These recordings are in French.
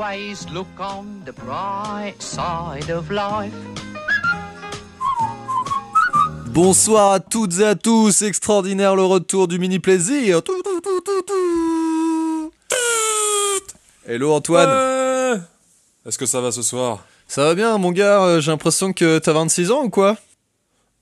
always look on the bright side of life. Bonsoir à toutes et à tous, extraordinaire le retour du mini plaisir. Tout, tout, tout, tout, tout. Hello Antoine, Ouais. Est-ce que ça va ce soir? Ça va bien mon gars Euh, J'ai l'impression que t'as 26 ans ou quoi?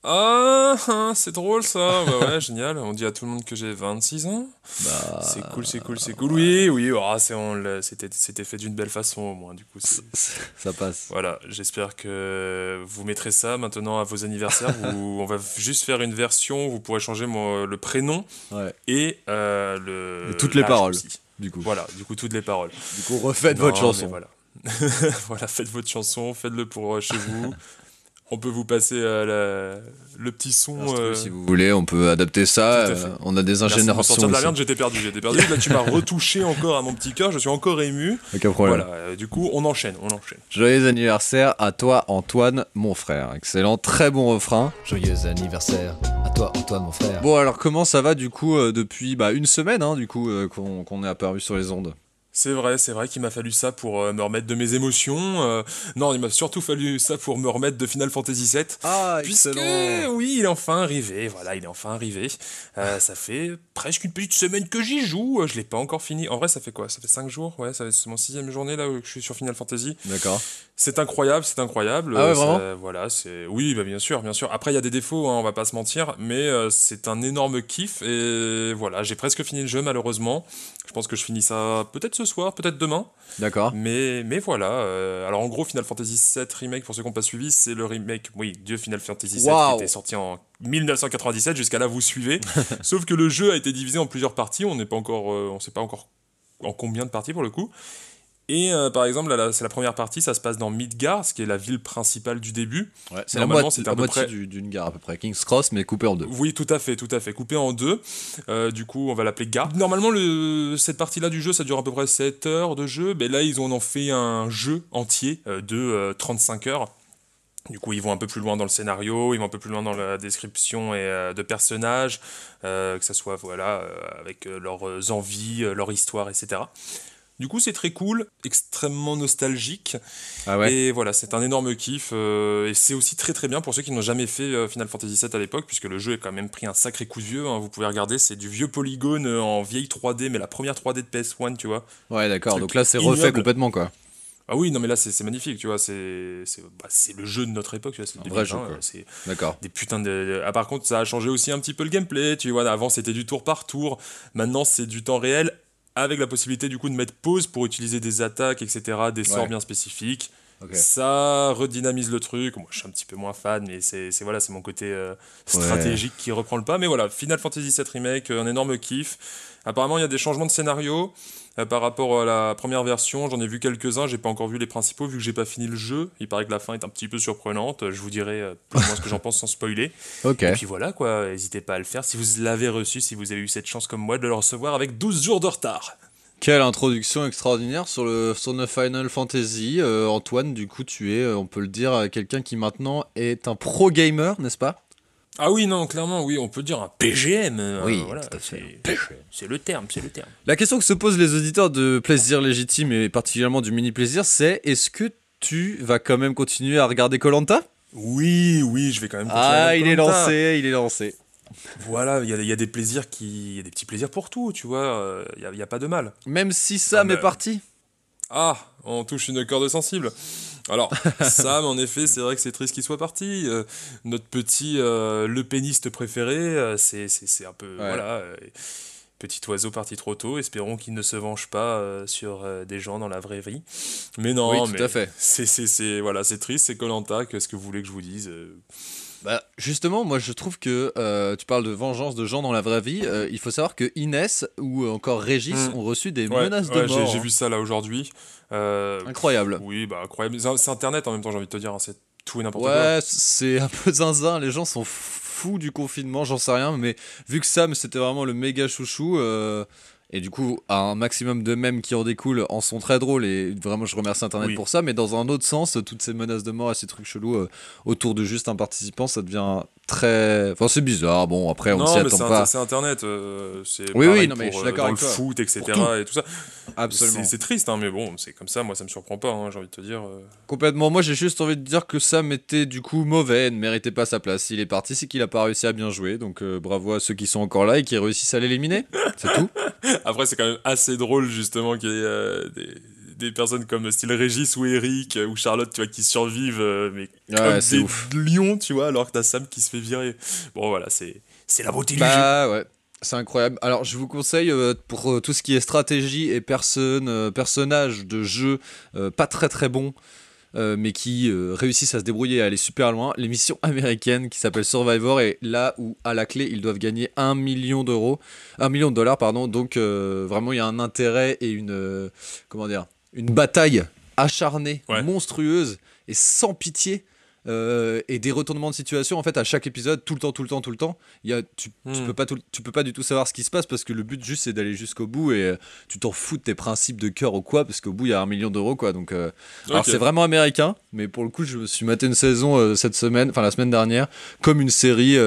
Ah, ah, c'est drôle ça. Bah ouais, génial. On dit à tout le monde que j'ai 26 ans. Bah, C'est cool, c'est cool, c'est cool. Oui, oui. c'est on l'a- c'était c'était fait d'une belle façon au moins. Du coup, ça passe. voilà. J'espère que vous mettrez ça maintenant à vos anniversaires. où on va juste faire une version. où Vous pourrez changer mon- le prénom Ouais, et euh, le Et toutes les paroles. aussi. du coup. Voilà. Du coup, toutes les paroles. Du coup, refaites Non, votre chanson. Voilà. voilà, faites votre chanson, faites-le pour euh, chez vous. On peut vous passer euh, la- le petit son. Instru, euh, Si vous voulez, on peut adapter ça. Euh, on a des merci de me ingénieurs sortir de la merde, j'étais perdu, j'étais perdu. Là, tu m'as retouché encore à mon petit cœur, je suis encore ému. Aucun problème. Voilà, euh, du coup, on enchaîne, on enchaîne. Joyeux anniversaire à toi Antoine, mon frère. Excellent, très bon refrain. Joyeux anniversaire à toi, Antoine, mon frère. Bon alors comment ça va du coup euh, depuis bah, une semaine hein, du coup euh, qu'on qu'on est apparu sur les ondes? C'est vrai, c'est vrai qu'il m'a fallu ça pour euh, me remettre de mes émotions. euh, non, il m'a surtout fallu ça pour me remettre de Final Fantasy VII. Ah Puisque, oui, il est enfin arrivé, voilà, il est enfin arrivé. Euh, ça fait presque une petite semaine que j'y joue, je l'ai pas encore fini. En vrai, ça fait quoi? Ça fait 5 jours, ouais, ça fait- c'est mon sixième journée là où je suis sur Final Fantasy. D'accord. C'est incroyable, c'est incroyable. Ah ouais, vraiment Voilà, c'est oui, bah bien sûr, bien sûr. Après, il y a des défauts, hein, on va pas se mentir, mais c'est un énorme kiff et voilà, j'ai presque fini le jeu malheureusement. Je pense que je finis ça peut-être ce soir, peut-être demain, D'accord. mais mais voilà. euh, alors en gros, Final Fantasy VII remake pour ceux qui n'ont pas suivi, c'est le remake, oui, de Final Fantasy VII qui était sorti en 1997. Jusqu'à là, vous suivez. Sauf que le jeu a été divisé en plusieurs parties. On n'est pas encore, euh, on sait pas encore en combien de parties pour le coup. Et euh, par exemple, c'est la première partie, ça se passe dans Midgar, ce qui est la ville principale du début. Ouais, c'est la, moitié, à la peu moitié près- du- d'une gare à peu près. King's Cross mais coupé en deux. Oui, tout à fait, tout à fait, coupé en deux. Euh, du coup, on va l'appeler Gare. Normalement, le, cette partie-là du jeu, ça dure à peu près 7 heures de jeu. Mais là, ils ont en fait un jeu entier euh, de euh, 35 heures. Du coup, ils vont un peu plus loin dans le scénario, ils vont un peu plus loin dans la description et, euh, de personnages, euh, que ça soit voilà, euh, avec leurs envies, leur histoire, etc. Du coup, c'est très cool, extrêmement nostalgique. Ah ouais. Et voilà, c'est un énorme kiff. euh, et c'est aussi très très bien pour ceux qui n'ont jamais fait euh, Final Fantasy VII à l'époque, puisque le jeu a quand même pris un sacré coup de vieux. hein. vous pouvez regarder, c'est du vieux polygone euh, en vieille 3D, mais la première 3D de PS1, tu vois. Ouais d'accord. Donc là c'est refait complètement quoi. Ah oui, non mais là c'est magnifique, tu vois. C'est c'est bah, le jeu de notre époque, tu vois. C'est Un 2020, vrai jeu, quoi. euh, C'est D'accord. des putains de. Ah, par contre, ça a changé aussi un petit peu le gameplay. Tu vois, avant c'était du tour par tour. Maintenant, c'est du temps réel avec la possibilité du coup de mettre pause pour utiliser des attaques, etc., des sorts Ouais. bien spécifiques. Ça redynamise le truc. Moi, je suis un petit peu moins fan, mais c'est voilà, c'est mon côté euh, stratégique qui reprend le pas. Mais voilà, Final Fantasy VII Remake, euh, un énorme kiff. Apparemment, il y a des changements de scénario par rapport à la première version. J'en ai vu quelques-uns. J'ai pas encore vu les principaux vu que j'ai pas fini le jeu. Il paraît que la fin est un petit peu surprenante. Je vous dirai euh, plus ou moins ce que j'en pense sans spoiler. Ok. Et puis voilà, quoi. N'hésitez pas à le faire si vous l'avez reçu, si vous avez eu cette chance comme moi de le recevoir avec 12 jours de retard. Quelle introduction extraordinaire sur le sur le Final Fantasy. Euh, Antoine, du coup tu es, euh, on peut le dire, euh, quelqu'un qui maintenant est un pro gamer, n'est-ce pas? Ah oui, non, clairement, oui, on peut dire un PGM. euh, Oui, voilà, tout à fait, c'est- le terme, c'est le terme. La question que se posent les auditeurs de Plaisir Légitime et particulièrement du Mini Plaisir, c'est est-ce que tu vas quand même continuer à regarder Colanta Oui, oui, je vais quand même. continuer Ah, il est lancé, il est lancé. Voilà, il y a, il y a des plaisirs qui, il y a des petits plaisirs pour tout, tu vois. euh, Il y a, il y a pas de mal. Même si Sam Ah, est bah, parti. Ah, on touche une corde sensible. Alors, Sam, en effet, c'est vrai que c'est triste qu'il soit parti. Euh, notre petit euh, le péniste préféré, euh, c'est c'est- c'est un peu. Voilà. euh, Petit oiseau parti trop tôt, espérons qu'il ne se venge pas euh, sur des gens dans la vraie vie. Mais non, Oui, tout mais à fait. C'est c'est- c'est- voilà, c'est triste, c'est Colanta. Qu'est-ce que vous voulez que je vous dise Bah, justement, moi je trouve que euh, tu parles de vengeance de gens dans la vraie vie. euh, il faut savoir que Inès ou encore Régis Mm. ont reçu des ouais, menaces de ouais, mort. J'ai vu ça là aujourd'hui. Euh, Incroyable. Oui, bah incroyable. C'est- Internet en même temps, j'ai envie de te dire. hein, c'est tout et n'importe quoi. Ouais, c'est un peu zinzin. Les gens sont fous du confinement, j'en sais rien. Mais vu que Sam c'était vraiment le méga chouchou, Et du coup, un maximum de mèmes qui en découlent en sont très drôles. Et vraiment, je remercie Internet Oui. pour ça. Mais dans un autre sens, toutes ces menaces de mort et ces trucs chelous euh, autour de juste un participant, ça devient très. Enfin, c'est bizarre. Bon, après, on s'y attend c'est pas. c'est Internet. euh, c'est Oui, oui, non, mais je pour, suis euh, d'accord avec le toi. foot, etc. tout. et tout ça. Absolument. C'est triste, hein, mais bon, c'est comme ça. Moi, ça me surprend pas. hein, J'ai envie de te dire. euh. Complètement. Moi, j'ai juste envie de dire que Sam était du coup mauvais et ne méritait pas sa place. S'il est parti, c'est qu'il a pas réussi à bien jouer. Donc, bravo à ceux qui sont encore là et qui réussissent à l'éliminer. C'est tout. Après, c'est quand même assez drôle, justement, qu'il y ait euh, des, des personnes comme style Régis ou Eric euh, ou Charlotte, tu vois, qui survivent, euh, mais Ouais, comme c'est des ouf. lions, tu vois, alors que t'as Sam qui se fait virer. Bon, voilà, c'est la beauté du jeu. Bah ouais. C'est incroyable. Alors, je vous conseille euh, pour euh, tout ce qui est stratégie et personne, euh, personnages de jeu pas très très bons, euh, mais qui euh, réussissent à se débrouiller et à aller super loin, l'émission américaine qui s'appelle Survivor est là où à la clé ils doivent gagner un million d'euros, un million de dollars pardon. Donc euh, vraiment il y a un intérêt et une comment dire, une bataille acharnée, Ouais. monstrueuse et sans pitié. Euh, et des retournements de situation en fait à chaque épisode tout le temps tout le temps tout le temps il y a tu, tu Hmm. peux pas tout- tu peux pas du tout savoir ce qui se passe parce que le but juste c'est d'aller jusqu'au bout et euh, tu t'en fous de tes principes de cœur ou quoi parce qu'au bout il y a un million d'euros quoi donc euh, alors c'est vraiment américain mais pour le coup je me suis maté une saison cette semaine enfin la semaine dernière comme une série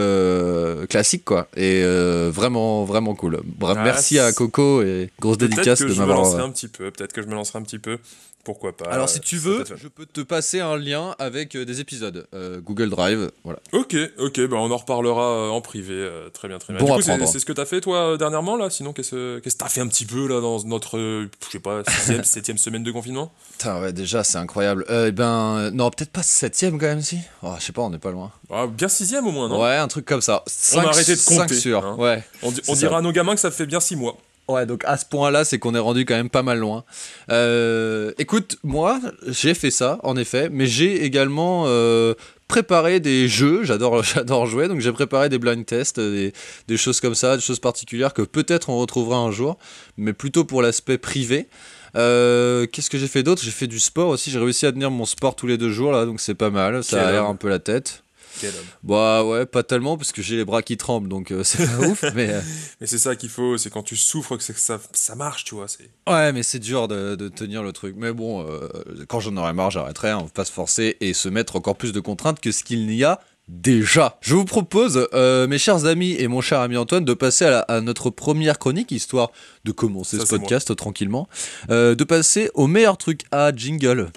classique quoi et vraiment vraiment cool Bra- Ah, merci à Coco et grosse dédicace que de m'avoir un petit peu. Peut-être que je me lancerai un petit peu. Pourquoi pas alors si euh, tu veux je peux te passer un lien avec euh, des épisodes euh, Google Drive voilà Ok, ok, bah on en reparlera en privé. euh, très bien, très bien. Bon du coup, c'est prendre. c'est ce que t'as fait toi dernièrement là? Sinon, qu'est-ce que t'as fait un petit peu là dans notre, euh, je sais pas, sixième, septième semaine de confinement? Putain, ouais, déjà, c'est incroyable. Eh ben, non, peut-être pas septième quand même, si. Oh, je sais pas, on n'est pas loin. Ah, Bien sixième au moins, non? Ouais, un truc comme ça. On a arrêté de cinq compter, sur. hein. Ouais. On, ça. dira à nos gamins que ça fait bien six mois. Ouais, donc à ce point-là, c'est qu'on est rendu quand même pas mal loin. Euh, écoute, moi, j'ai fait ça, en effet, mais j'ai également euh, préparé des jeux. J'adore, j'adore jouer, donc j'ai préparé des blind tests, des, des choses comme ça, des choses particulières que peut-être on retrouvera un jour, mais plutôt pour l'aspect privé. Euh, Qu'est-ce que j'ai fait d'autre? J'ai fait du sport aussi. J'ai réussi à tenir mon sport tous les deux jours là, donc c'est pas mal. Ça aère un peu la tête. Quel homme. Bah ouais, pas tellement parce que j'ai les bras qui tremblent, donc euh, c'est pas ouf. Mais euh, Mais c'est ça qu'il faut, c'est quand tu souffres que ça, ça marche, tu vois. Ouais, mais c'est dur de, de tenir le truc. Mais bon, euh, quand j'en aurai marre, j'arrêterai. hein. On va pas se forcer et se mettre encore plus de contraintes que ce qu'il n'y a déjà. Je vous propose, mes chers amis et mon cher ami Antoine, de passer à, la- à notre première chronique, histoire de commencer Ça, ce podcast tranquillement. De passer au meilleur truc à jingle.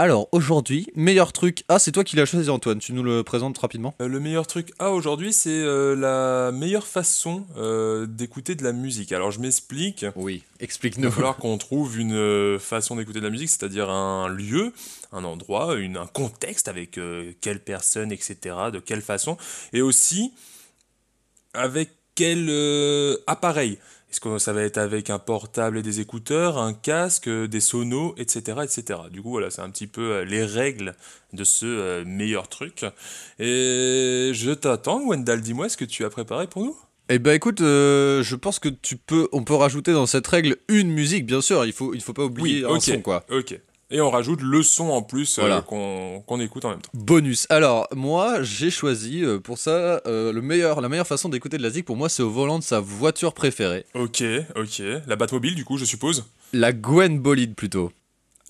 Alors, aujourd'hui, meilleur truc. Ah, c'est toi qui l'as choisi, Antoine. Tu nous le présentes rapidement Euh, le meilleur truc à aujourd'hui, c'est euh, la meilleure façon euh, d'écouter de la musique. Alors je m'explique. Oui, Il va explique-nous. falloir qu'on trouve une façon d'écouter de la musique, c'est-à-dire un lieu, un endroit, une, un contexte avec quelle personne, etc., de quelle façon, et aussi avec quel appareil. Est-ce que ça va être avec un portable et des écouteurs, un casque, euh, des sonos, etc., etc. Du coup, voilà, c'est un petit peu euh, les règles de ce euh, meilleur truc. Et je t'attends, Wendell, dis-moi, est-ce que tu as préparé pour nous Eh ben écoute, euh, je pense que tu peux, on peut rajouter dans cette règle une musique, bien sûr. Il faut, il faut pas oublier un son quoi. Ok. Et on rajoute le son en plus euh, qu'on écoute en même temps. Bonus. Alors moi, j'ai choisi euh, pour ça euh, le meilleur, la meilleure façon d'écouter de la zik pour moi, c'est au volant de sa voiture préférée, Ok, ok. La Batmobile, du coup, je suppose? la Gwen Bolide plutôt.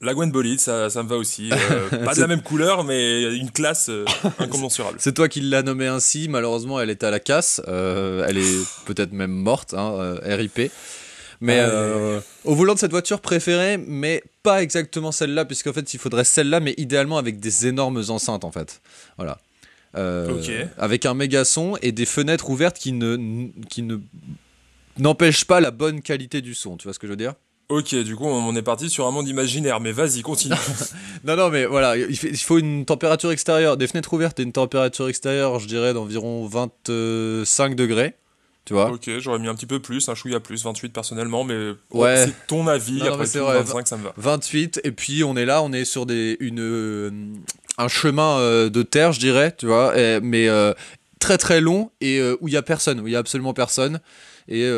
La Gwen Bolide, ça, ça me va aussi. Euh, pas de la même couleur, mais une classe euh, incommensurable. C'est toi qui l'as nommée ainsi. Malheureusement, elle est à la casse. Euh, elle est peut-être même morte, hein, RIP. Mais Ah, euh, au volant de cette voiture préférée, mais pas exactement celle-là, puisqu'en fait, il faudrait celle-là, mais idéalement avec des énormes enceintes, en fait. Voilà. Euh, Ok. Avec un méga son et des fenêtres ouvertes qui ne, qui ne n'empêchent pas la bonne qualité du son. Tu vois ce que je veux dire? Ok, du coup, on est parti sur un monde imaginaire, mais vas-y, continue. Non, non, mais voilà, il faut une température extérieure, des fenêtres ouvertes et une température extérieure, je dirais, d'environ 25 degrés. Tu vois ok, j'aurais mis un petit peu plus, un chouïa plus, 28 personnellement, mais Ouais. c'est ton avis. Non, après tout, vrai, 25, ça me va. 28, et puis on est là, on est sur des, une, euh, un chemin euh, de terre, je dirais, tu vois, et- mais euh, très très long et où il y a personne, où il y a absolument personne. Et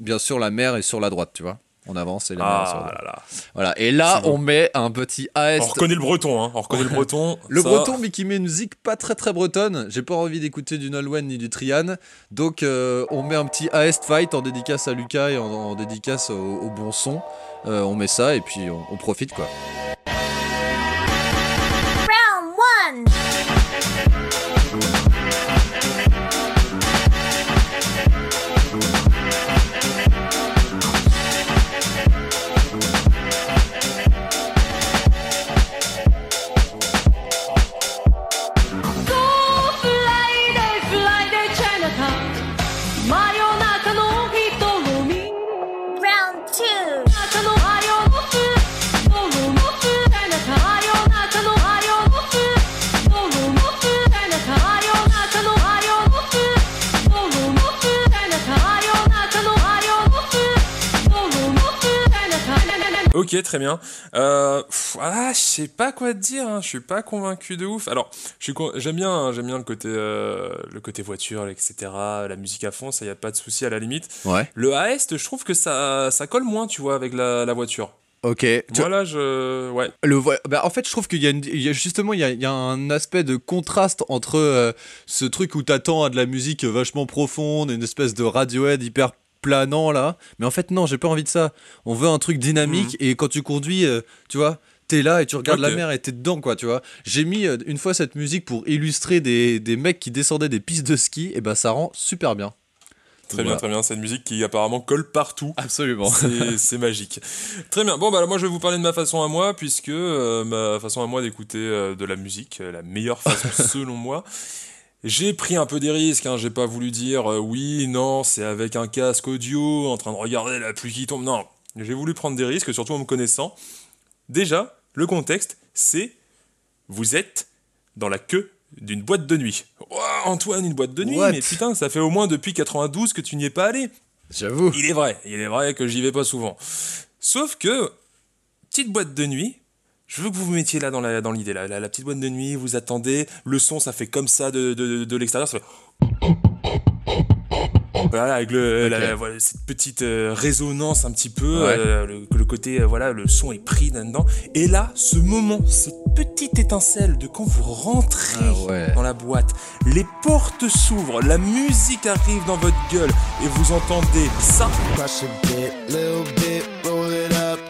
bien sûr, la mer est sur la droite, tu vois. On avance, sur Ah là là. Voilà. Et là, bon. on met un petit On AS. reconnaît le breton, hein. On reconnaît le breton. Le Ça- breton, mais qui met une musique pas très très bretonne. J'ai pas envie d'écouter du Nolwenn ni du Trian. Donc, euh, on met un petit AS Fight en dédicace à Lucas et en, en dédicace au, au bon son. Euh, on met ça et puis on, on profite quoi. Ok, très bien. Euh, pff, ah, je sais pas quoi te dire. Hein. Je suis pas convaincu de ouf. Alors, je suis con- j'aime bien, hein, j'aime bien le côté, euh, le côté voiture, etc. La musique à fond, ça y a pas de souci à la limite. Ouais. Le AS, je trouve que ça, ça colle moins, tu vois, avec la, la voiture. Ok. Voilà, je, ouais. Le bah, en fait, je trouve qu'il y a, une- il y a justement il y a, il y a un aspect de contraste entre euh, ce truc où t'attends à de la musique vachement profonde, une espèce de Radiohead hyper planant là. Mais en fait, non, j'ai pas envie de ça. On veut un truc dynamique et quand tu conduis, euh, tu vois. T'es là et tu regardes la mer et t'es dedans quoi tu vois. J'ai mis euh, une fois cette musique pour illustrer des, des mecs qui descendaient des pistes de ski et bah ça rend super bien. Très Voilà. bien, très bien. C'est une musique qui apparemment colle partout. Absolument. C'est magique. Très bien. Bon, bah, moi, je vais vous parler de ma façon à moi, puisque euh, ma façon à moi d'écouter de la musique, la meilleure façon selon moi. J'ai pris un peu des risques, hein. j'ai pas voulu dire euh, oui, non, c'est avec un casque audio, en train de regarder la pluie qui tombe. Non, j'ai voulu prendre des risques, surtout en me connaissant. Déjà, le contexte, c'est vous êtes dans la queue d'une boîte de nuit. Ouah, Antoine, une boîte de nuit, What? mais putain, ça fait au moins depuis 92 que tu n'y es pas allé. J'avoue. Il est vrai, il est vrai que j'y vais pas souvent. Sauf que, petite boîte de nuit, je veux que vous vous mettiez là dans la dans l'idée, là, la, la petite boîte de nuit, vous attendez, le son ça fait comme ça de, de, de l'extérieur, ça fait... Voilà, avec le, la- voilà, cette petite euh, résonance un petit peu, Ouais. euh, le, le côté, euh, voilà, le son est pris là-dedans. Et là, ce moment, cette petite étincelle de quand vous rentrez Ah ouais. dans la boîte, les portes s'ouvrent, la musique arrive dans votre gueule et vous entendez ça.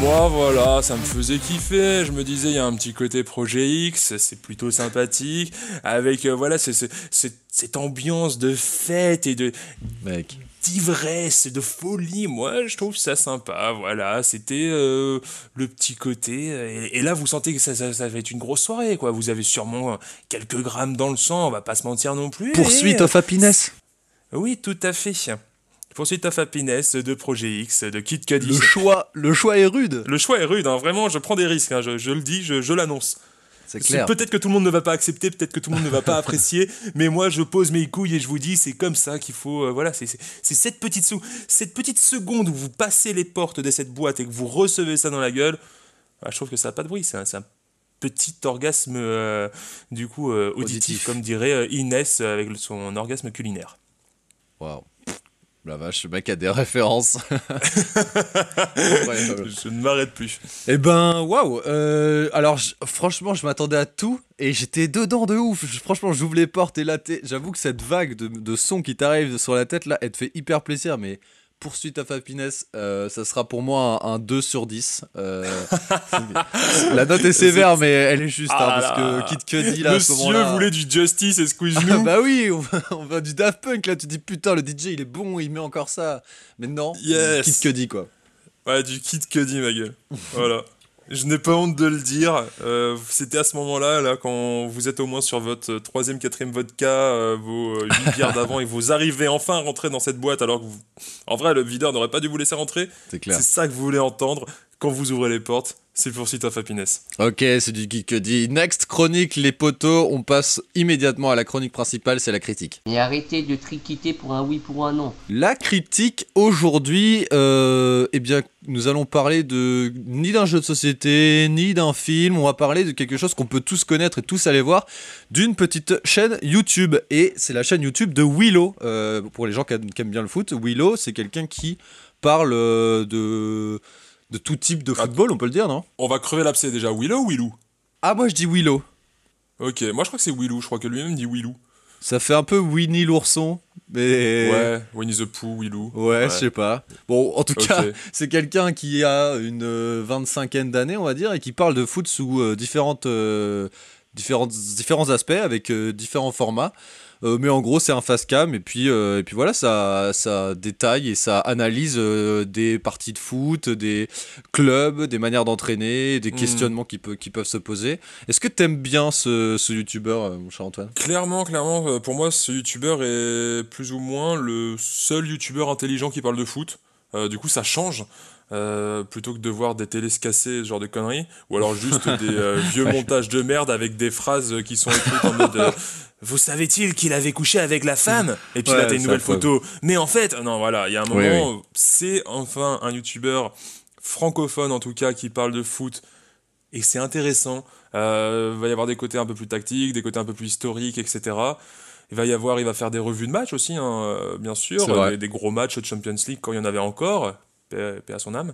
Moi, voilà, ça me faisait kiffer. Je me disais, il y a un petit côté projet X, c'est plutôt sympathique. Avec, euh, voilà, c'est- c'est- c'est- cette ambiance de fête et de Mec. d'ivresse et de folie. Moi, je trouve ça sympa. Voilà, c'était euh, le petit côté. euh, Et, et là, vous sentez que ça, ça, ça va être une grosse soirée, quoi. Vous avez sûrement quelques grammes dans le sang, on va pas se mentir non plus. Poursuite Et, of happiness. Oui, tout à fait. Poursuite of Happiness de Projet X, de Kid Cudi. Le choix, le choix est rude. Le choix est rude, hein, vraiment, je prends des risques, hein, je, je le dis, je, je l'annonce. C'est clair. Peut-être que tout le monde ne va pas accepter, peut-être que tout le monde ne va pas apprécier, mais moi je pose mes couilles et je vous dis, c'est comme ça qu'il faut. euh, voilà, c'est cette petite, sou- cette petite seconde où vous passez les portes de cette boîte et que vous recevez ça dans la gueule, bah, je trouve que ça n'a pas de bruit, c'est un, petit orgasme euh, du coup euh, auditif, Auditif. comme dirait Inès avec son orgasme culinaire. Waouh. La vache, le mec a des références. Je ne m'arrête plus. Eh ben, waouh. euh, alors, je- franchement, je m'attendais à tout et j'étais dedans de ouf. Je- franchement, j'ouvre les portes et là, j'avoue que cette vague de, de son qui t'arrive sur la tête là, elle te fait hyper plaisir. Mais poursuite of happiness, euh, ça sera pour moi un, un 2 sur 10. Euh, la note est sévère, mais elle est juste hein, Ah parce là. que Kid Cudi là, à ce Monsieur moment-là. voulait du Justice et Squeeze Ah bah oui, on va, on va du Daft Punk là, tu dis putain le DJ il est bon, il met encore ça. Mais non, Yes. Kid Cudi quoi. Ouais, du Kid Cudi, ma gueule. voilà. Je n'ai pas honte de le dire. Euh, C'était à ce moment-là, là, quand vous êtes au moins sur votre troisième, quatrième vodka, euh, vos euh, huit bières d'avant, et vous arrivez enfin à rentrer dans cette boîte, alors que vous... En vrai, le videur n'aurait pas dû vous laisser rentrer. C'est clair. C'est ça que vous voulez entendre quand vous ouvrez les portes. C'est pour Pursuit of Happiness. Ok, c'est du geek dit. Next chronique, les poteaux. On passe immédiatement à la chronique principale, c'est la critique. Et arrêtez de triquiter pour un oui pour un non. La critique aujourd'hui, euh, eh bien, nous allons parler de ni d'un jeu de société, ni d'un film. On va parler de quelque chose qu'on peut tous connaître et tous aller voir, d'une petite chaîne YouTube. Et c'est la chaîne YouTube de Willow. Euh, pour les gens qui aiment qui aiment bien le foot, Willow, c'est quelqu'un qui parle euh, de de tout type de football, on peut le dire, non? On va crever l'abcès déjà. Willow ou Willou Ah, moi je dis Willow. Ok, moi je crois que c'est Willou. Je crois que lui-même dit Willou. Ça fait un peu Winnie l'ourson, mais Ouais, Winnie the Pooh, Willou. Ouais, je sais pas. Bon, en tout cas, c'est quelqu'un qui a une euh, 25aine d'années, on va dire, et qui parle de foot sous euh, différentes, euh, différentes, différents aspects, avec euh, différents formats. Euh, mais en gros, c'est un fast cam, et puis, euh, et puis voilà, ça, ça détaille et ça analyse euh, des parties de foot, des clubs, des manières d'entraîner, des Mm. questionnements qui, peut- qui peuvent se poser. Est-ce que t'aimes bien ce, ce youtubeur, mon cher Antoine? Clairement, clairement, pour moi, ce youtubeur est plus ou moins le seul youtubeur intelligent qui parle de foot. Du coup, ça change. Euh, plutôt que de voir des télés se casser, ce genre de conneries, ou alors juste des euh, vieux montages de merde avec des phrases qui sont écrites en mode euh, Vous savez-il qu'il avait couché avec la femme? Et puis Ouais, là, t'as une nouvelle photo. Mais en fait, non, voilà, il y a un Oui, moment, c'est enfin un youtubeur francophone en tout cas qui parle de foot. Et c'est intéressant. Euh, il va y avoir des côtés un peu plus tactiques, des côtés un peu plus historiques, etc. Il va y avoir, il va faire des revues de matchs aussi, hein, euh, bien sûr, des, des gros matchs de Champions League quand il y en avait encore, paix, paix à son âme.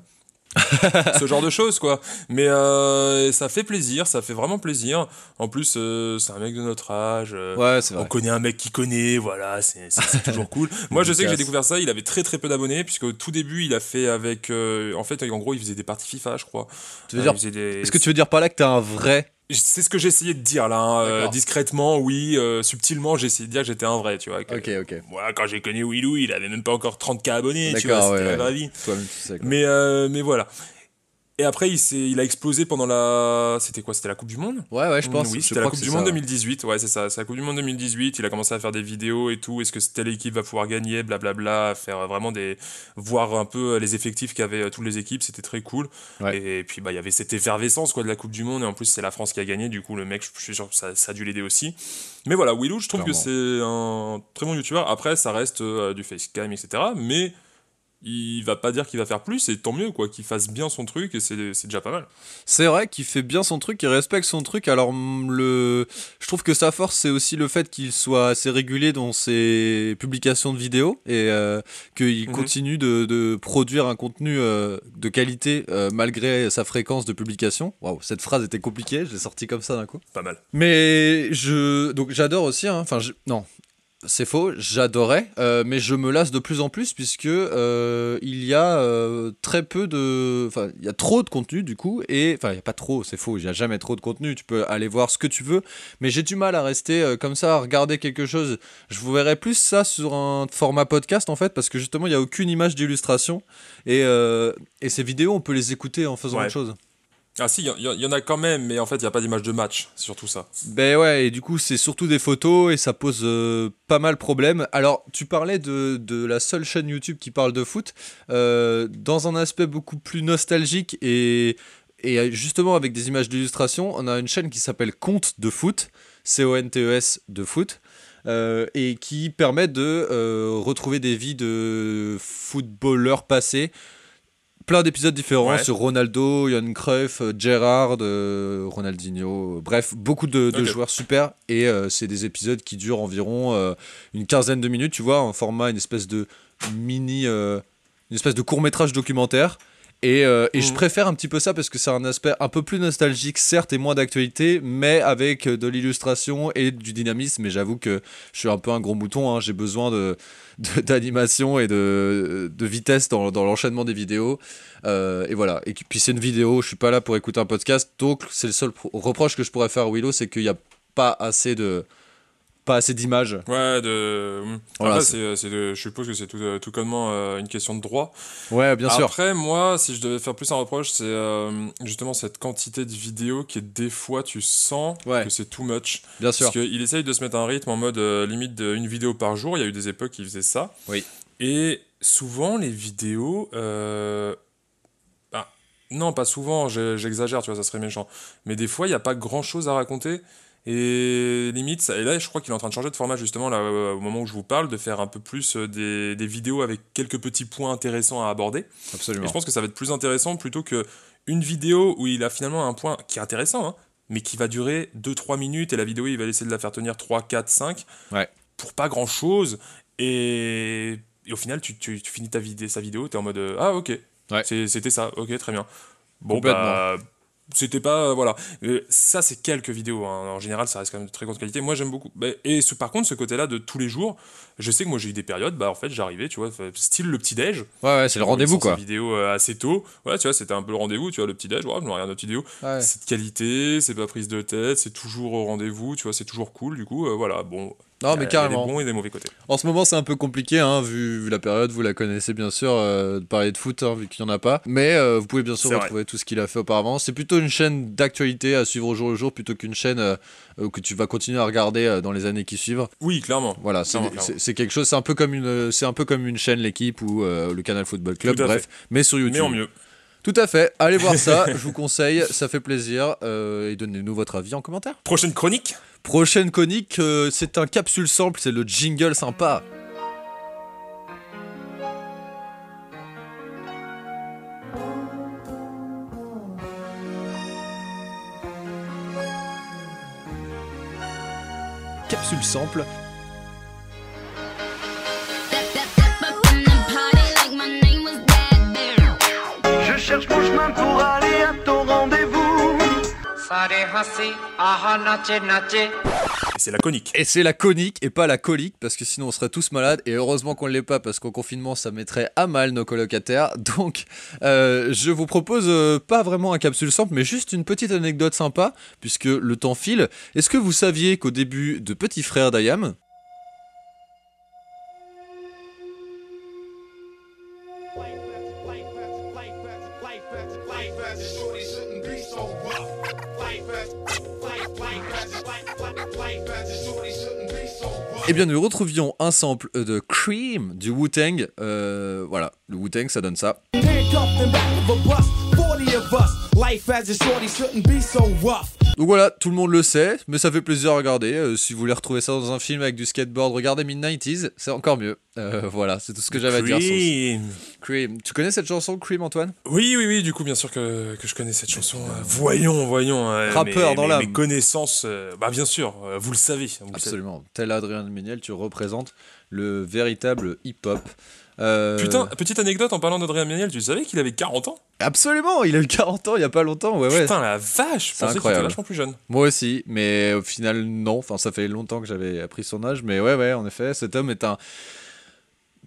Ce genre de choses, quoi. Mais euh, ça fait plaisir, ça fait vraiment plaisir. En plus, euh, c'est un mec de notre âge. euh, Ouais, c'est on vrai. connaît un mec qui connaît, voilà, c'est toujours cool. Moi, je sais que j'ai découvert ça, il avait très très peu d'abonnés, puisque au tout début, il a fait avec. en fait, en gros, il faisait des parties FIFA, je crois. Tu veux dire- des- Est-ce que tu veux dire par là que t'es un vrai c'est ce que essayé de dire là, hein, euh, discrètement, oui, euh, subtilement, essayé de dire que j'étais un vrai, tu vois. que- Ok, ok. Moi, quand j'ai connu Willou, il avait même pas encore 30k abonnés, tu vois, c'était ouais, la ouais. vie. Toi-même, tu sais. quoi. Mais, euh, mais voilà. Et après, il, s'est- il a explosé pendant la. C'était quoi C'était la Coupe du Monde? Ouais, ouais, je pense. Oui, c'était la Coupe du Monde ça, 2018. Ouais, c'est ça. C'est la Coupe du Monde 2018. Il a commencé à faire des vidéos et tout. Est-ce que telle équipe va pouvoir gagner Blablabla. Faire vraiment des. Voir un peu les effectifs qu'avaient euh, toutes les équipes. C'était très cool. Ouais. Et, puis, bah, il y avait cette effervescence quoi, de la Coupe du Monde. Et en plus, c'est la France qui a gagné. Du coup, le mec, je suis sûr que ça, ça a dû l'aider aussi. Mais voilà, Willou, je trouve que c'est un très bon youtubeur. Après, ça reste euh, du facecam, etc. Mais. Il va pas dire qu'il va faire plus, et tant mieux, quoi, qu'il fasse bien son truc, et c'est déjà pas mal. C'est vrai qu'il fait bien son truc, il respecte son truc. Alors, mm, le... je trouve que sa force, c'est aussi le fait qu'il soit assez régulier dans ses publications de vidéos et euh, qu'il Mhm. continue de, de produire un contenu euh, de qualité euh, malgré sa fréquence de publication. Waouh, cette phrase était compliquée, je l'ai sortie comme ça d'un coup. Pas mal. Mais je donc j'adore aussi. hein. Enfin, je- non, c'est faux. J'adorais, euh, mais je me lasse de plus en plus puisque euh, il y a euh, très peu de, enfin, il y a trop de contenu du coup et enfin, il y a pas trop. C'est faux. Il y a jamais trop de contenu. Tu peux aller voir ce que tu veux, mais j'ai du mal à rester comme ça à regarder quelque chose. Je vous verrais plus ça sur un format podcast en fait parce que justement il y a aucune image d'illustration et et ces vidéos on peut les écouter en faisant Ouais. autre chose. Ah si, il y, en a quand même, mais en fait, il n'y a pas d'image de match, surtout ça. Ben ouais, et du coup, c'est surtout des photos et ça pose euh, pas mal problème. Alors, tu parlais de, de la seule chaîne YouTube qui parle de foot, euh, dans un aspect beaucoup plus nostalgique et, justement avec des images d'illustration, on a une chaîne qui s'appelle Compte de foot, C-O-N-T-E-S de foot. euh, et qui permet de retrouver des vies de footballeurs passés plein d'épisodes différents Ouais. sur Ronaldo, Johan Cruyff, euh, Gerrard, euh, Ronaldinho, euh, bref, beaucoup de, joueurs super. Et euh, c'est des épisodes qui durent environ une quinzaine de minutes, tu vois, en format, une espèce de mini, une espèce de court métrage documentaire. Et, euh, et je Mhm. préfère un petit peu ça parce que c'est un aspect un peu plus nostalgique, certes, et moins d'actualité, mais avec de l'illustration et du dynamisme. Mais j'avoue que je suis un peu un gros mouton, hein, j'ai besoin de- d'animation et de, de vitesse dans, dans l'enchaînement des vidéos. Euh, et voilà. Et puis c'est une vidéo, je suis pas là pour écouter un podcast, donc c'est le seul pro- reproche que je pourrais faire à Willow, c'est qu'il n'y a pas assez de pas assez d'images. Ouais, de. Voilà, Après, c'est- c'est, c'est de- je suppose que c'est tout, tout connement euh, une question de droit. Ouais, bien sûr. Après, moi, si je devais faire plus un reproche, c'est euh, justement cette quantité de vidéos qui, des fois, tu sens Ouais. que c'est too much. Bien sûr. Parce qu'il essaye de se mettre un rythme en mode euh, limite de une vidéo par jour. Il y a eu des époques qui faisaient ça. Oui. Et souvent, les vidéos. bah, non, pas souvent, j'exagère, tu vois, ça serait méchant. Mais des fois, il n'y a pas grand chose à raconter. Et limite, ça- et là, je crois qu'il est en train de changer de format justement là, au moment où je vous parle, de faire un peu plus euh, des, des vidéos avec quelques petits points intéressants à aborder. Et Absolument. je pense que ça va être plus intéressant plutôt que une vidéo où il a finalement un point qui est intéressant, hein, mais qui va durer 2-3 minutes et la vidéo, il va essayer de la faire tenir 3, 4, 5 Ouais. pour pas grand chose. Et, et au final, tu, tu- tu finis ta vidéo, sa vidéo, tu es en mode euh, Ah, ok, Ouais. C'était ça, ok, très bien. Bon, bah. C'était pas. Voilà. Euh, ça, c'est quelques vidéos. hein. En général, ça reste quand même de très grande qualité. Moi, j'aime beaucoup. Bah, et ce, par contre, ce côté-là de tous les jours, je sais que moi, j'ai eu des périodes, bah, en fait, j'arrivais, tu vois, style le petit-déj. Ouais, ouais, c'est le rendez-vous quoi. vidéo euh, assez tôt. Ouais, tu vois, c'était un peu le rendez-vous, tu vois, le petit déj, ouais, je me regarde notre vidéo. Ouais. C'est de qualité, c'est pas prise de tête, c'est toujours au rendez-vous, tu vois, c'est toujours cool, du coup, euh, voilà, bon. Non, mais carrément. Il y a des bons et des mauvais côtés. En ce moment, c'est un peu compliqué, hein, vu, vu la période, vous la connaissez bien sûr, euh, de parler de foot, hein, vu qu'il n'y en a pas. Mais euh, vous pouvez bien sûr vrai. retrouver tout ce qu'il a fait auparavant. C'est plutôt une chaîne d'actualité à suivre au jour le jour, plutôt qu'une chaîne euh, que tu vas continuer à regarder dans les années qui suivent. Oui, clairement. Voilà, c'est quelque chose, c'est un peu comme une, un peu comme une chaîne l'équipe ou le Canal Football Club, bref, mais sur YouTube. Mais en mieux. Tout à fait. Allez voir ça, je vous conseille, ça fait plaisir et donnez-nous votre avis en commentaire. Prochaine chronique Prochaine conique, euh, c'est un capsule sample, c'est le jingle sympa. Capsule sample. Je cherche mon chemin pour aller. Et c'est la conique. Et c'est la conique et pas la colique parce que sinon on serait tous malades et heureusement qu'on ne l'est pas parce qu'au confinement ça mettrait à mal nos colocataires. Donc euh, je vous propose euh, pas vraiment un capsule simple mais juste une petite anecdote sympa puisque le temps file. Est-ce que vous saviez qu'au début de Petit Frère d'Ayam, eh bien nous retrouvions un sample de Cream du Wu-Tang. Euh, voilà, le Wu-Tang ça donne ça. Handcuffed in back of a bus, 40 of us. Life as a shorty shouldn't be so rough. Donc voilà, tout le monde le sait, mais ça fait plaisir à regarder. Euh, si vous voulez retrouver ça dans un film avec du skateboard, regardez Mid-90s, c'est encore mieux. Euh, voilà, c'est tout ce que j'avais à dire sur Cream. Cream. Tu connais cette chanson Cream, Antoine? Oui, oui, oui, du coup, bien sûr que, que je connais cette chanson. Euh, voyons, voyons. Rappeur mes- dans l'âme. Mes connaissances, bah bien sûr, vous le savez. vous le savez. Absolument. Tel Adrien Méniel, tu représentes le véritable hip-hop. Euh, Putain, petite anecdote en parlant d'Adrien Méniel, tu savais qu'il avait 40 ans? Absolument, il a eu 40 ans il y a pas longtemps, ouais, ouais. Putain, la vache C'est pensais qu'il était incroyable. vachement plus jeune. Moi aussi, mais au final, non. Enfin, ça fait longtemps que j'avais appris son âge, mais ouais, ouais, en effet, cet homme est un.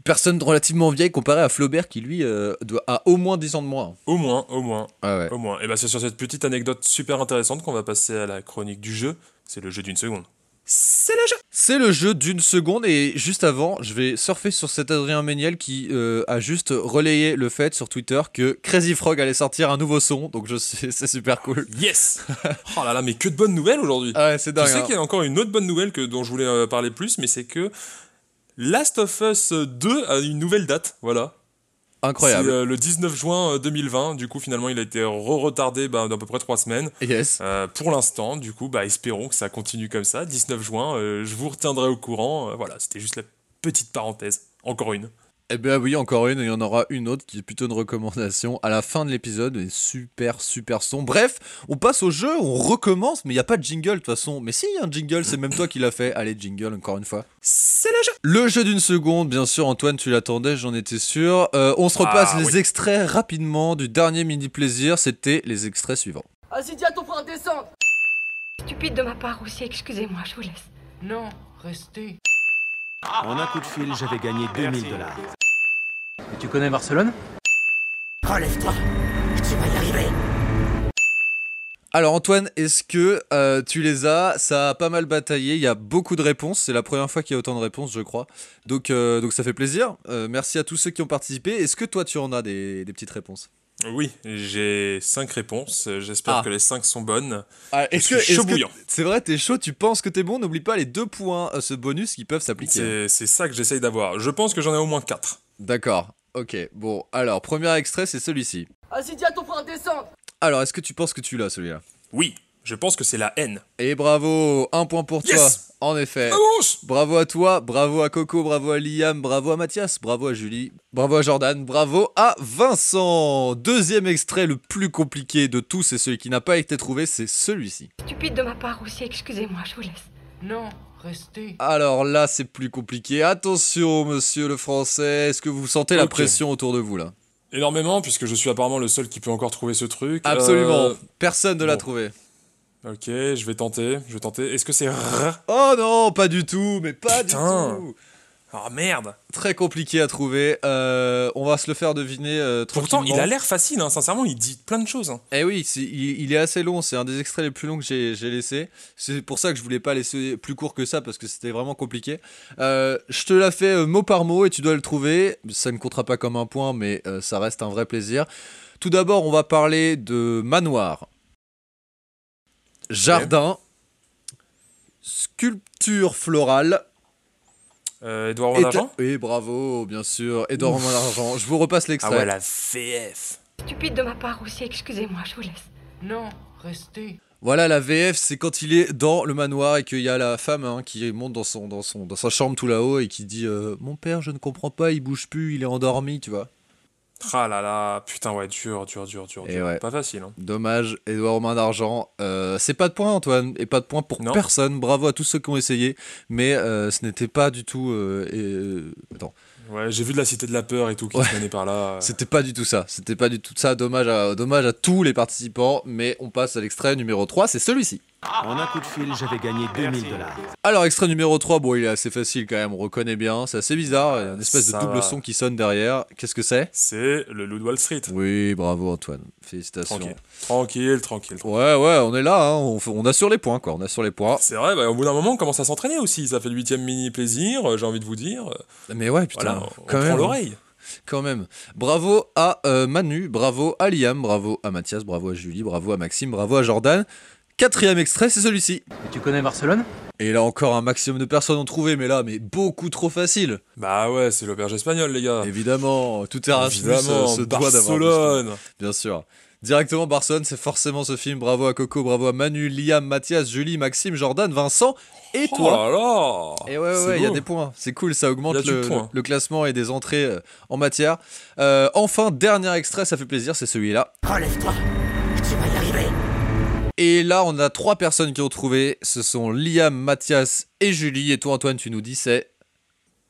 Personne relativement vieille comparé à Flaubert qui, lui, euh, doit, a au moins 10 ans de moins. Au moins, au moins, Ah ouais. au moins. Et bah c'est sur cette petite anecdote super intéressante qu'on va passer à la chronique du jeu. C'est le jeu d'une seconde. C'est le jeu C'est le jeu d'une seconde et juste avant, je vais surfer sur cet Adrien Méniel qui euh, a juste relayé le fait sur Twitter que Crazy Frog allait sortir un nouveau son, donc je sais, c'est super cool. Yes Oh là là, mais que de bonnes nouvelles aujourd'hui Ah ouais, c'est Tu dingue. sais hein. qu'il y a encore une autre bonne nouvelle que, dont je voulais euh, parler plus, mais c'est que Last of Us 2 a une nouvelle date, voilà. Incroyable. Euh, le 19 juin euh, 2020, du coup finalement il a été re-retardé bah, d'à peu près 3 semaines. Yes. Euh, pour l'instant, du coup, bah, espérons que ça continue comme ça. 19 juin, euh, je vous retiendrai au courant. Euh, voilà, c'était juste la petite parenthèse. Encore une. Eh bien oui, encore une, et il y en aura une autre qui est plutôt une recommandation à la fin de l'épisode, et super super son. Bref, on passe au jeu, on recommence, mais il n'y a pas de jingle de toute façon. Mais si, il y a un jingle, c'est même toi qui l'as fait. Allez, jingle encore une fois. C'est le jeu Le jeu d'une seconde, bien sûr, Antoine, tu l'attendais, j'en étais sûr. Euh, on se repasse Ah, les oui. extraits rapidement du dernier mini-plaisir, c'était les extraits suivants. Vas-y, dis à ton frère de descendre Stupide de ma part aussi, excusez-moi, je vous laisse. Non, restez. En un coup de fil, j'avais gagné 2000 dollars. Tu connais Barcelone? Relève-toi, tu vas y arriver. Alors Antoine, est-ce que euh, tu les as? Ça a pas mal bataillé, il y a beaucoup de réponses, c'est la première fois qu'il y a autant de réponses je crois. Donc, euh, donc ça fait plaisir. Euh, merci à tous ceux qui ont participé. Est-ce que toi tu en as des, des petites réponses? Oui, j'ai 5 réponses. J'espère Ah. que les 5 sont bonnes. Ah, Est-ce suis que est-ce chaud que- bouillant. c'est vrai, t'es chaud, tu penses que t'es bon N'oublie pas les deux points, euh, ce bonus qui peuvent s'appliquer. C'est c'est ça que j'essaye d'avoir. Je pense que j'en ai au moins 4. D'accord, ok. Bon, alors, premier extrait, c'est celui-ci. Vas-y, dis à ton frère de descendre. Alors, est-ce que tu penses que tu l'as celui-là? Oui, je pense que c'est la haine. Et bravo, un point pour Yes toi. En effet. Vamos Bravo à toi, bravo à Coco, bravo à Liam, bravo à Mathias, bravo à Julie, bravo à Jordan, bravo à Vincent. Deuxième extrait le plus compliqué de tous et celui qui n'a pas été trouvé, c'est celui-ci. Stupide de ma part aussi, excusez-moi, je vous laisse. Non, restez. Alors là, c'est plus compliqué. Attention, monsieur le français, est-ce que vous sentez la pression autour de vous là? Énormément, puisque je suis apparemment le seul qui peut encore trouver ce truc. Absolument. Euh, Personne ne l'a bon. trouvé. Ok, je vais tenter. Je vais tenter. Est-ce que c'est r? Oh non, pas du tout, mais pas Putain. du tout. Oh merde Très compliqué à trouver. Euh, on va se le faire deviner euh, Pourtant, il a l'air facile, hein, sincèrement, il dit plein de choses. hein. Eh oui, il, il est assez long, c'est un des extraits les plus longs que j'ai laissé. C'est pour ça que je voulais pas laisser plus court que ça parce que c'était vraiment compliqué. Euh, je te la fais euh, mot par mot et tu dois le trouver. Ça ne comptera pas comme un point, mais ça reste un vrai plaisir. Tout d'abord, on va parler de manoir, jardin, sculpture florale. Euh, Edouard et- Argent Oui, bravo, bien sûr. Edouard Romain d'Argent. Je vous repasse Ah l'extrait. ouais, la VF. Stupide de ma part aussi, excusez-moi, je vous laisse. Non, restez. Voilà, la VF, c'est quand il est dans le manoir et qu'il y a la femme hein, qui monte dans, son, dans, son, dans sa chambre tout là-haut et qui dit euh, Mon père, je ne comprends pas, il bouge plus, il est endormi, tu vois. Ah là là, putain, ouais, dur, dur, dur, dur. Et dur. ouais. Pas facile. Hein. Dommage, Edouard Romain d'Argent. Euh, c'est pas de point, Antoine, et pas de point pour Non. personne. Bravo à tous ceux qui ont essayé, mais euh, ce n'était pas du tout. euh, et, attends, Ouais, j'ai vu de la Cité de la Peur et tout qui Ouais. se menait par là. c'était pas du tout ça. C'était pas du tout ça. Dommage à, dommage à tous les participants, mais on passe à l'extrait numéro 3, c'est celui-ci. En un coup de fil, j'avais gagné 2000 dollars. Alors, extrait numéro 3, bon, il est assez facile quand même, on reconnaît bien. C'est assez bizarre, il y a une espèce ça de double va. son qui sonne derrière. Qu'est-ce que c'est? C'est le Loup de Wall Street. Oui, bravo Antoine. Félicitations. Tranquille. Tranquille, tranquille. Ouais, ouais, on est là, hein. on, on assure les points, quoi. On assure les points. C'est vrai, bah, au bout d'un moment, on commence à s'entraîner aussi. Ça fait le huitième mini plaisir, euh, j'ai envie de vous dire. Mais ouais, putain, Voilà, on, on quand prend même. l'oreille. Quand même. Bravo à euh, Manu, bravo à Liam, bravo à Mathias, bravo à Julie, bravo à Maxime, bravo à Jordan. Quatrième extrait, c'est celui-ci. Tu connais Barcelone? Et là encore, un maximum de personnes ont trouvé, mais là, mais beaucoup trop facile. Bah ouais, c'est l'auberge espagnole, les gars. Évidemment, tout Erasmus Évidemment, euh, se doit d'avoir. Barcelone. Bien sûr. Directement Barcelone, c'est forcément ce film. Bravo à Coco, bravo à Manu, Liam, Mathias, Julie, Maxime, Jordan, Vincent et Oh toi. là là Et ouais, ouais, il y a des points. C'est cool, ça augmente le classement et des entrées euh, en matière. Euh, enfin, dernier extrait, ça fait plaisir, c'est celui-là. Relève-toi, Et là, on a trois personnes qui ont trouvé. Ce sont Liam, Mathias et Julie. Et toi, Antoine, tu nous dis c'est.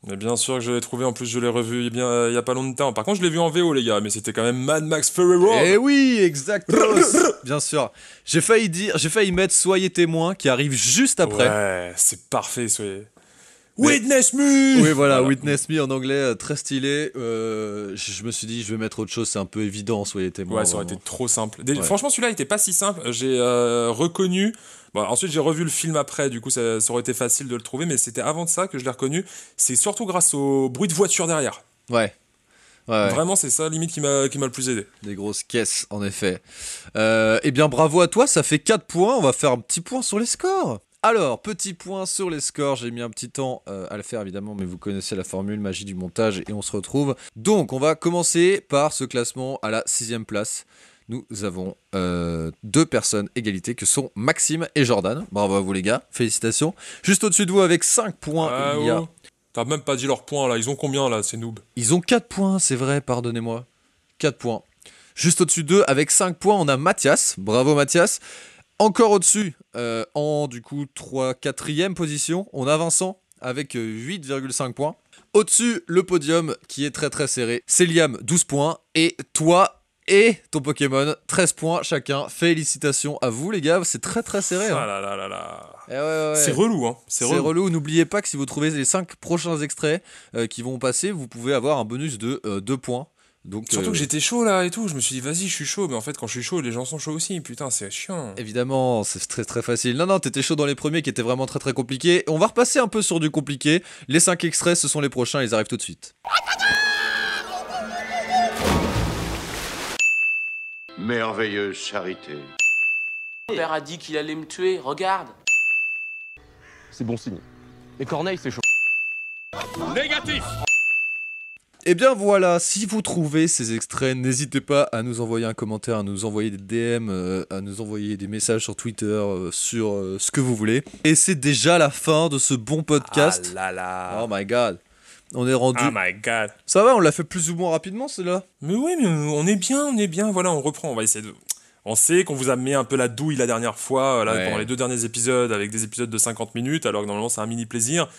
Mais bien sûr que je l'ai trouvé, en plus je l'ai revu il bien, euh, il y a pas longtemps. Par contre, je l'ai vu en VO, les gars, mais c'était quand même Mad Max Fury Road. Eh oui, exactement. Bien sûr. J'ai failli dire, j'ai failli mettre Soyez témoin qui arrive juste après. Ouais, c'est parfait, soyez. Witness me Oui, voilà, Witness Me en anglais, euh, très stylé. Euh, je, me suis dit, je vais mettre autre chose, c'est un peu évident, soyez témoin. Ouais, ça aurait été trop simple. Dé- Ouais. Franchement, celui-là était pas si simple. J'ai euh, reconnu. Bon, ensuite, j'ai revu le film après, du coup, ça, ça aurait été facile de le trouver, mais c'était avant de ça que je l'ai reconnu. C'est surtout grâce au bruit de voiture derrière. Ouais. Ouais, ouais. Vraiment, c'est ça, limite, qui m'a qui m'a le plus aidé. Des grosses caisses, en effet. Euh, eh bien, bravo à toi, ça fait 4 points. On va faire un petit point sur les scores. Alors, petit point sur les scores. J'ai mis un petit temps euh, à le faire, évidemment, mais vous connaissez la formule magie du montage et on se retrouve. Donc, on va commencer par ce classement à la sixième place. Nous avons euh, deux personnes égalité que sont Maxime et Jordan. Bravo à vous, les gars. Félicitations. Juste au-dessus de vous, avec 5 points, Ah, il y a. T'as même pas dit leurs points, là. Ils ont combien, là, ces noobs? Ils ont 4 points, c'est vrai, pardonnez-moi. 4 points. Juste au-dessus d'eux, avec 5 points, on a Mathias. Bravo Mathias. Encore au-dessus, euh, en du coup 3 4 position, on a Vincent avec euh, 8,5 points. Au-dessus, le podium qui est très très serré. C'est Liam, 12 points. Et toi et ton Pokémon, 13 points chacun. Félicitations à vous les gars, c'est très très serré. Ah là là là là. Ouais, ouais, ouais. C'est relou, hein. C'est relou. N'oubliez pas que si vous trouvez les 5 prochains extraits euh, qui vont passer, vous pouvez avoir un bonus de 2 points. Donc, Surtout euh, que j'étais chaud là et tout. Je me suis dit, vas-y, je suis chaud. Mais en fait, quand je suis chaud, les gens sont chauds aussi. Putain, c'est chiant. Évidemment, c'est très très facile. Non, non, t'étais chaud dans les premiers qui étaient vraiment très très compliqués. On va repasser un peu sur du compliqué. Les 5 extraits, ce sont les prochains, ils arrivent tout de suite. Merveilleuse charité. Mon père a dit qu'il allait me tuer, regarde. C'est bon signe. Et Corneille, c'est chaud. Négatif Et Eh bien voilà, si vous trouvez ces extraits, n'hésitez pas à nous envoyer un commentaire, à nous envoyer des DM, euh, à nous envoyer des messages sur Twitter, euh, sur euh, ce que vous voulez. Et c'est déjà la fin de ce bon podcast. Ah là là. Oh my god. On est rendu. Oh my god. Ça va, on l'a fait plus ou moins rapidement, celui-là Mais oui, mais on est bien, on est bien. Voilà, on reprend. On va essayer de. On sait qu'on vous a mis un peu la douille la dernière fois, là, Ouais. pendant les deux derniers épisodes, avec des épisodes de 50 minutes, alors que normalement c'est un mini plaisir.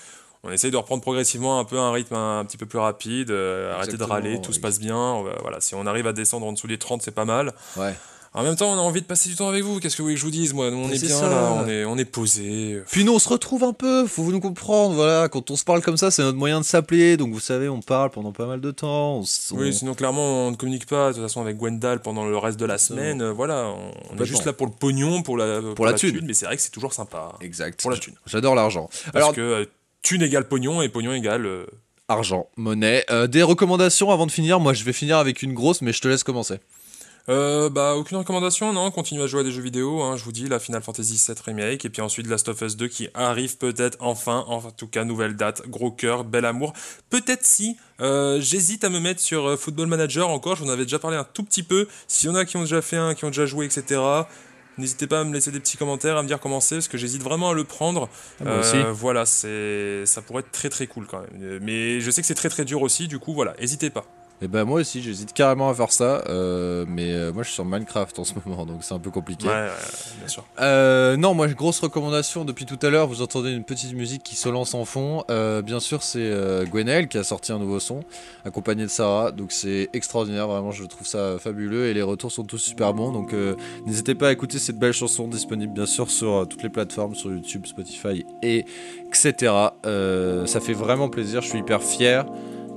On essaye de reprendre progressivement un peu un rythme un, petit peu plus rapide, euh, arrêter de râler, tout se passe bien. Voilà, si on arrive à descendre en dessous des 30, c'est pas mal. Ouais. En même temps, on a envie de passer du temps avec vous. Qu'est-ce que vous voulez que je vous dise, moi? Nous, on Mais est bien ça. là, on est, on est posé. Puis nous, on se retrouve un peu, faut vous nous comprendre, voilà. Quand on se parle comme ça, c'est notre moyen de s'appeler. Donc vous savez, on parle pendant pas mal de temps. on s- on- Oui, sinon clairement on ne communique pas de toute façon avec Gwendal pendant le reste de la semaine. euh, Voilà, on- on, est juste là pour le pognon, pour la, pour la thune. mais c'est vrai que c'est toujours sympa. Exact. Pour la thune. J'adore l'argent. Parce Alors, que euh, thune égale pognon et pognon égale. euh, argent, monnaie. Euh, des recommandations avant de finir. Moi, je vais finir avec une grosse, mais je te laisse commencer. Euh, bah, aucune recommandation, non. Continuez à jouer à des jeux vidéo. hein, je vous dis, la Final Fantasy VII Remake. Et puis ensuite, Last of Us 2 qui arrive peut-être enfin. En tout cas, nouvelle date. Gros cœur, bel amour. Peut-être si. euh, J'hésite à me mettre sur Football Manager encore. Je vous en avais déjà parlé un tout petit peu. S'il y en a qui ont déjà fait un, qui ont déjà joué, etc. N'hésitez pas à me laisser des petits commentaires, à me dire comment c'est, parce que j'hésite vraiment à le prendre. Ah, moi aussi. Voilà, c'est, ça pourrait être très très cool quand même. Euh, Mais je sais que c'est très très dur aussi, du coup voilà, n'hésitez pas. Et ben moi aussi, j'hésite carrément à faire ça. euh, mais euh, moi, je suis sur Minecraft en ce moment, donc c'est un peu compliqué. Ouais, ouais, bien sûr. Euh, non, moi, grosse recommandation depuis tout à l'heure. Vous entendez une petite musique qui se lance en fond. Bien sûr, c'est Gwenaël qui a sorti un nouveau son, accompagné de Sarah. Donc, c'est extraordinaire. Vraiment, je trouve ça fabuleux et les retours sont tous super bons. Donc, n'hésitez pas à écouter cette belle chanson disponible, bien sûr, sur toutes les plateformes, sur YouTube, Spotify et etc. Ça fait vraiment plaisir. Je suis hyper fier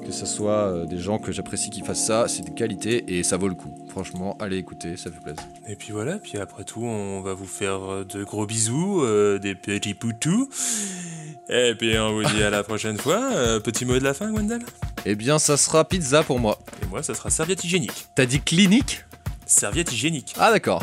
que ce soit euh, des gens que j'apprécie qui fassent ça. C'est de qualité et ça vaut le coup. Franchement, allez écouter, ça fait plaisir. Et puis voilà, puis après tout, on va vous faire euh, de gros bisous, euh, des petits poutous. Et puis on vous dit à la prochaine fois. Euh, petit mot de la fin, Gwendal? Eh bien, ça sera pizza pour moi. Et moi, ça sera serviette hygiénique. T'as dit clinique? Serviette hygiénique. Ah d'accord.